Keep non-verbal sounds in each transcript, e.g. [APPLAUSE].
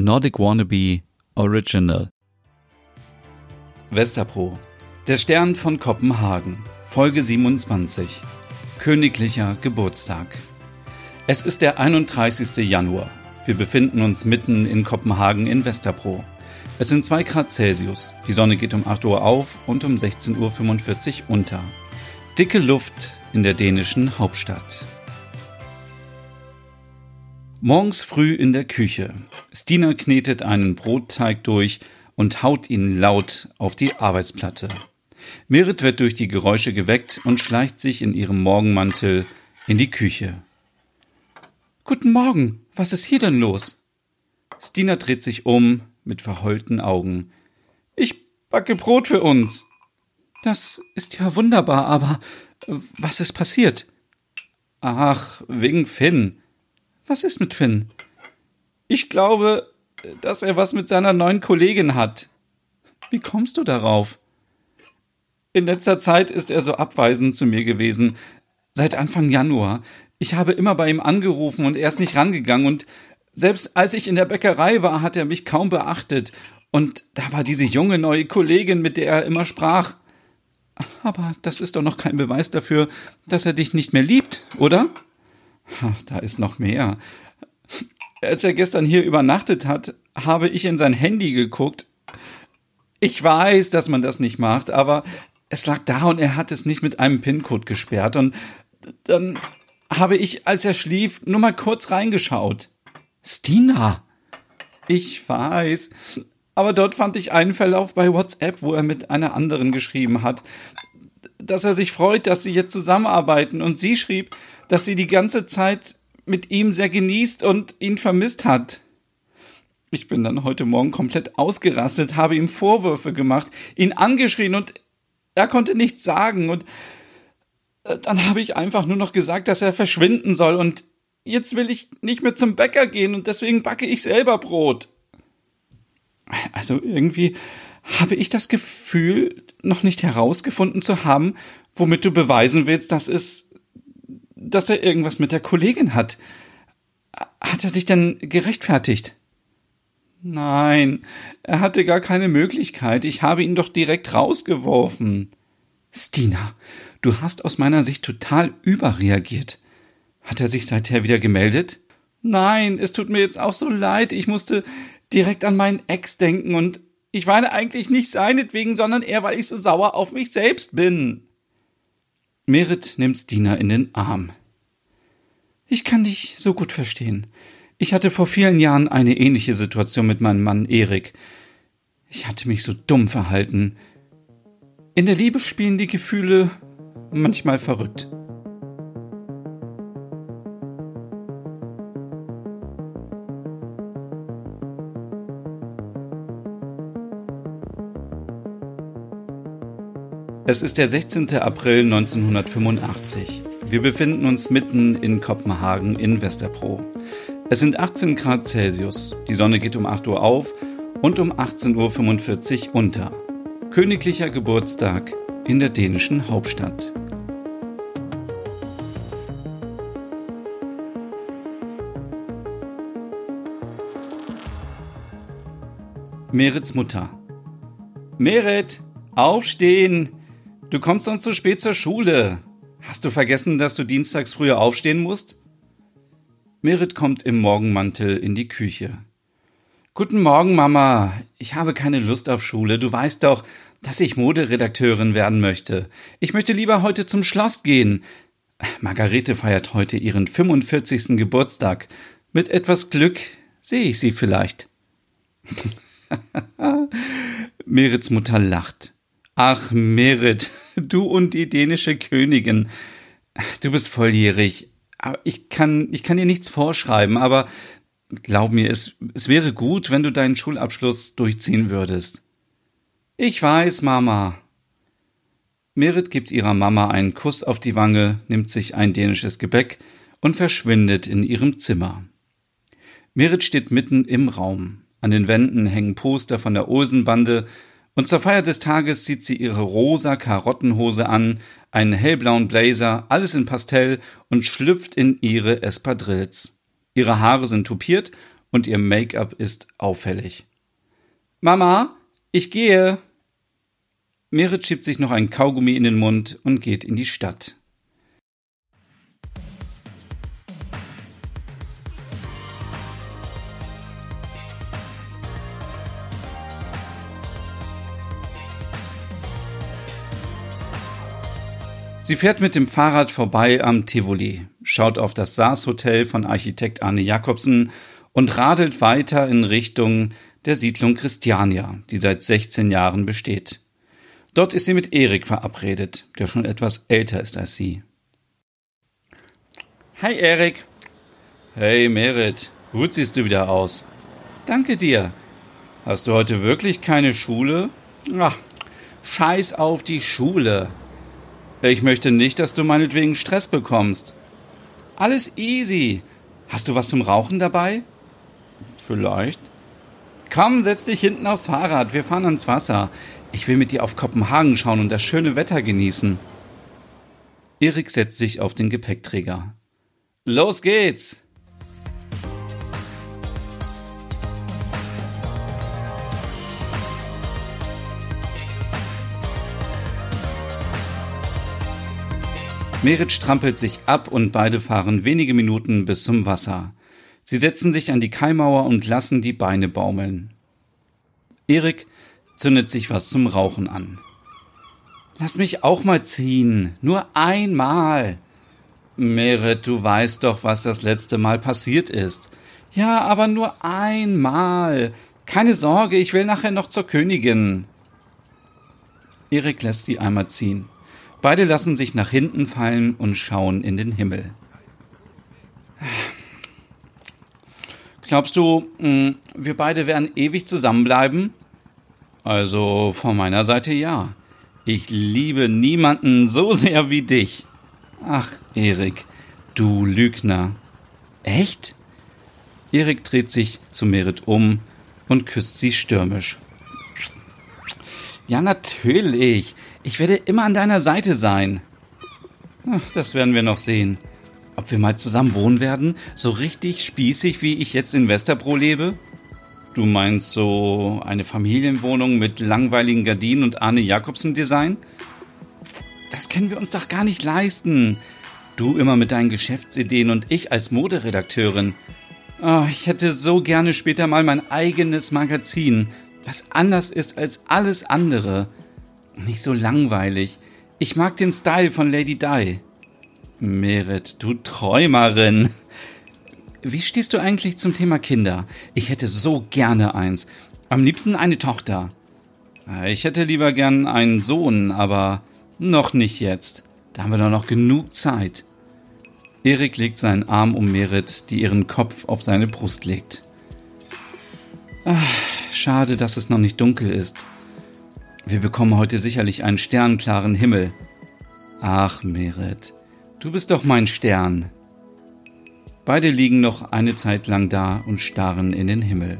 Nordic Wannabe Original. Westerpro. Der Stern von Kopenhagen. Folge 27. Königlicher Geburtstag. Es ist der 31. Januar. Wir befinden uns mitten in Kopenhagen in Westerpro. Es sind 2 Grad Celsius. Die Sonne geht um 8 Uhr auf und um 16.45 Uhr unter. Dicke Luft in der dänischen Hauptstadt. Morgens früh in der Küche. Stina knetet einen Brotteig durch und haut ihn laut auf die Arbeitsplatte. Merit wird durch die Geräusche geweckt und schleicht sich in ihrem Morgenmantel in die Küche. Guten Morgen, was ist hier denn los? Stina dreht sich um mit verheulten Augen. Ich backe Brot für uns. Das ist ja wunderbar, aber was ist passiert? Ach, wegen Finn. Was ist mit Finn? Ich glaube, dass er was mit seiner neuen Kollegin hat. Wie kommst du darauf? In letzter Zeit ist er so abweisend zu mir gewesen. Seit Anfang Januar. Ich habe immer bei ihm angerufen und er ist nicht rangegangen und selbst als ich in der Bäckerei war, hat er mich kaum beachtet. Und da war diese junge neue Kollegin, mit der er immer sprach. Aber das ist doch noch kein Beweis dafür, dass er dich nicht mehr liebt, oder? Ach, da ist noch mehr. Als er gestern hier übernachtet hat, habe ich in sein Handy geguckt. Ich weiß, dass man das nicht macht, aber es lag da und er hat es nicht mit einem PIN-Code gesperrt. Und dann habe ich, als er schlief, nur mal kurz reingeschaut. Stina! Ich weiß. Aber dort fand ich einen Verlauf bei WhatsApp, wo er mit einer anderen geschrieben hat, dass er sich freut, dass sie jetzt zusammenarbeiten. Und sie schrieb, dass sie die ganze Zeit mit ihm sehr genießt und ihn vermisst hat. Ich bin dann heute Morgen komplett ausgerastet, habe ihm Vorwürfe gemacht, ihn angeschrien und er konnte nichts sagen und äh, dann habe ich einfach nur noch gesagt, dass er verschwinden soll und jetzt will ich nicht mehr zum Bäcker gehen und deswegen backe ich selber Brot. Also irgendwie habe ich das Gefühl, noch nicht herausgefunden zu haben, womit du beweisen willst, dass es dass er irgendwas mit der Kollegin hat. Hat er sich denn gerechtfertigt? Nein, er hatte gar keine Möglichkeit. Ich habe ihn doch direkt rausgeworfen. Stina, du hast aus meiner Sicht total überreagiert. Hat er sich seither wieder gemeldet? Nein, es tut mir jetzt auch so leid. Ich musste direkt an meinen Ex denken und ich weine eigentlich nicht seinetwegen, sondern eher, weil ich so sauer auf mich selbst bin. Merit nimmt Stina in den Arm. Ich kann dich so gut verstehen. Ich hatte vor vielen Jahren eine ähnliche Situation mit meinem Mann Erik. Ich hatte mich so dumm verhalten. In der Liebe spielen die Gefühle manchmal verrückt. Es ist der 16. April 1985. Wir befinden uns mitten in Kopenhagen in Westerpro. Es sind 18 Grad Celsius. Die Sonne geht um 8 Uhr auf und um 18.45 Uhr unter. Königlicher Geburtstag in der dänischen Hauptstadt. Merits Mutter. Merit, aufstehen! Du kommst sonst zu spät zur Schule. Hast du vergessen, dass du dienstags früher aufstehen musst? Merit kommt im Morgenmantel in die Küche. Guten Morgen, Mama. Ich habe keine Lust auf Schule. Du weißt doch, dass ich Moderedakteurin werden möchte. Ich möchte lieber heute zum Schloss gehen. Margarete feiert heute ihren 45. Geburtstag. Mit etwas Glück sehe ich sie vielleicht. [LAUGHS] Merits Mutter lacht. Ach, Merit, [LAUGHS] du und die dänische Königin. Du bist volljährig. Ich kann, ich kann dir nichts vorschreiben, aber glaub mir, es, es wäre gut, wenn du deinen Schulabschluss durchziehen würdest. Ich weiß, Mama. Merit gibt ihrer Mama einen Kuss auf die Wange, nimmt sich ein dänisches Gebäck und verschwindet in ihrem Zimmer. Merit steht mitten im Raum. An den Wänden hängen Poster von der Olsenbande, und zur Feier des Tages zieht sie ihre rosa Karottenhose an, einen hellblauen Blazer, alles in Pastell und schlüpft in ihre Espadrilles. Ihre Haare sind tupiert und ihr Make-up ist auffällig. Mama, ich gehe. Merit schiebt sich noch ein Kaugummi in den Mund und geht in die Stadt. Sie fährt mit dem Fahrrad vorbei am Tivoli, schaut auf das Saas-Hotel von Architekt Arne Jakobsen und radelt weiter in Richtung der Siedlung Christiania, die seit 16 Jahren besteht. Dort ist sie mit Erik verabredet, der schon etwas älter ist als sie. Hi Erik. Hey Merit, gut siehst du wieder aus. Danke dir. Hast du heute wirklich keine Schule? Ach, scheiß auf die Schule. Ich möchte nicht, dass du meinetwegen Stress bekommst. Alles easy. Hast du was zum Rauchen dabei? Vielleicht. Komm, setz dich hinten aufs Fahrrad. Wir fahren ans Wasser. Ich will mit dir auf Kopenhagen schauen und das schöne Wetter genießen. Erik setzt sich auf den Gepäckträger. Los geht's! Merit strampelt sich ab und beide fahren wenige Minuten bis zum Wasser. Sie setzen sich an die Kaimauer und lassen die Beine baumeln. Erik zündet sich was zum Rauchen an. Lass mich auch mal ziehen. Nur einmal. Merit, du weißt doch, was das letzte Mal passiert ist. Ja, aber nur einmal. Keine Sorge, ich will nachher noch zur Königin. Erik lässt sie einmal ziehen. Beide lassen sich nach hinten fallen und schauen in den Himmel. Glaubst du, hm, wir beide werden ewig zusammenbleiben? Also von meiner Seite ja. Ich liebe niemanden so sehr wie dich. Ach, Erik, du Lügner. Echt? Erik dreht sich zu Merit um und küsst sie stürmisch. Ja, natürlich. Ich werde immer an deiner Seite sein. Ach, das werden wir noch sehen. Ob wir mal zusammen wohnen werden, so richtig spießig, wie ich jetzt in Westerbro lebe? Du meinst so eine Familienwohnung mit langweiligen Gardinen und Arne Jakobsen Design? Das können wir uns doch gar nicht leisten. Du immer mit deinen Geschäftsideen und ich als Moderedakteurin. Oh, ich hätte so gerne später mal mein eigenes Magazin, was anders ist als alles andere. Nicht so langweilig. Ich mag den Style von Lady Di. Merit, du Träumerin. Wie stehst du eigentlich zum Thema Kinder? Ich hätte so gerne eins. Am liebsten eine Tochter. Ich hätte lieber gern einen Sohn, aber noch nicht jetzt. Da haben wir doch noch genug Zeit. Erik legt seinen Arm um Merit, die ihren Kopf auf seine Brust legt. Ach, schade, dass es noch nicht dunkel ist. Wir bekommen heute sicherlich einen sternklaren Himmel. Ach, Merit, du bist doch mein Stern. Beide liegen noch eine Zeit lang da und starren in den Himmel.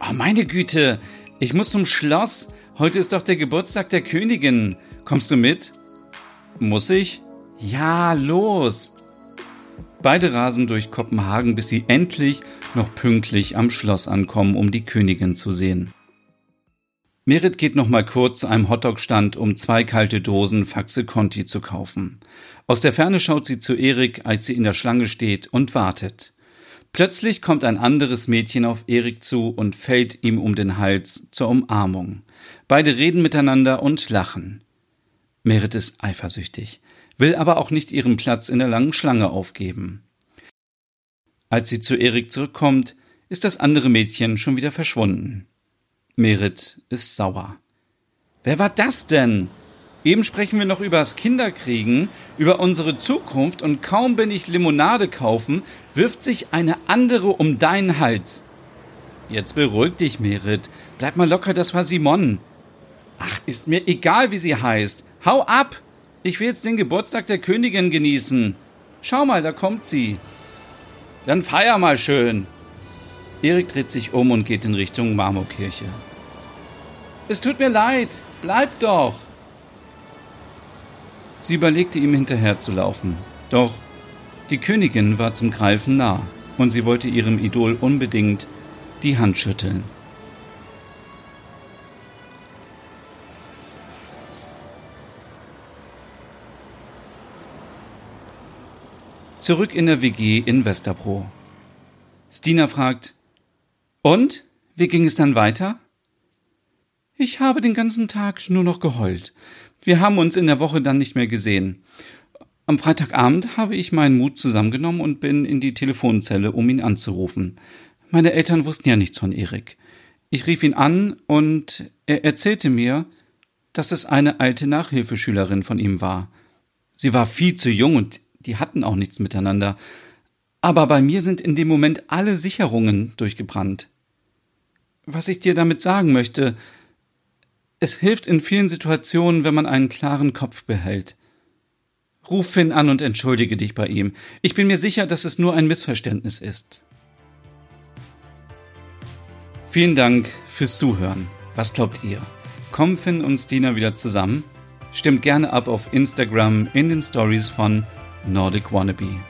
Oh, meine Güte, ich muss zum Schloss. Heute ist doch der Geburtstag der Königin. Kommst du mit? Muss ich? Ja, los. Beide rasen durch Kopenhagen, bis sie endlich noch pünktlich am Schloss ankommen, um die Königin zu sehen. Merit geht noch mal kurz zu einem Hotdog-Stand, um zwei kalte Dosen Faxe Conti zu kaufen. Aus der Ferne schaut sie zu Erik, als sie in der Schlange steht und wartet. Plötzlich kommt ein anderes Mädchen auf Erik zu und fällt ihm um den Hals zur Umarmung. Beide reden miteinander und lachen. Merit ist eifersüchtig, will aber auch nicht ihren Platz in der langen Schlange aufgeben. Als sie zu Erik zurückkommt, ist das andere Mädchen schon wieder verschwunden. Merit ist sauer. Wer war das denn? Eben sprechen wir noch über das Kinderkriegen, über unsere Zukunft und kaum bin ich Limonade kaufen, wirft sich eine andere um deinen Hals. Jetzt beruhig dich, Merit. Bleib mal locker, das war Simon. Ach, ist mir egal, wie sie heißt. Hau ab! Ich will jetzt den Geburtstag der Königin genießen. Schau mal, da kommt sie. Dann feier mal schön. Erik dreht sich um und geht in Richtung Marmorkirche. Es tut mir leid, bleib doch. Sie überlegte ihm hinterher zu laufen. Doch die Königin war zum Greifen nah und sie wollte ihrem Idol unbedingt die Hand schütteln. Zurück in der WG in Westerbro. Stina fragt, und? Wie ging es dann weiter? Ich habe den ganzen Tag nur noch geheult. Wir haben uns in der Woche dann nicht mehr gesehen. Am Freitagabend habe ich meinen Mut zusammengenommen und bin in die Telefonzelle, um ihn anzurufen. Meine Eltern wussten ja nichts von Erik. Ich rief ihn an und er erzählte mir, dass es eine alte Nachhilfeschülerin von ihm war. Sie war viel zu jung und die hatten auch nichts miteinander. Aber bei mir sind in dem Moment alle Sicherungen durchgebrannt. Was ich dir damit sagen möchte, es hilft in vielen Situationen, wenn man einen klaren Kopf behält. Ruf Finn an und entschuldige dich bei ihm. Ich bin mir sicher, dass es nur ein Missverständnis ist. Vielen Dank fürs Zuhören. Was glaubt ihr? Kommen Finn und Stina wieder zusammen? Stimmt gerne ab auf Instagram in den Stories von Nordic Wannabe.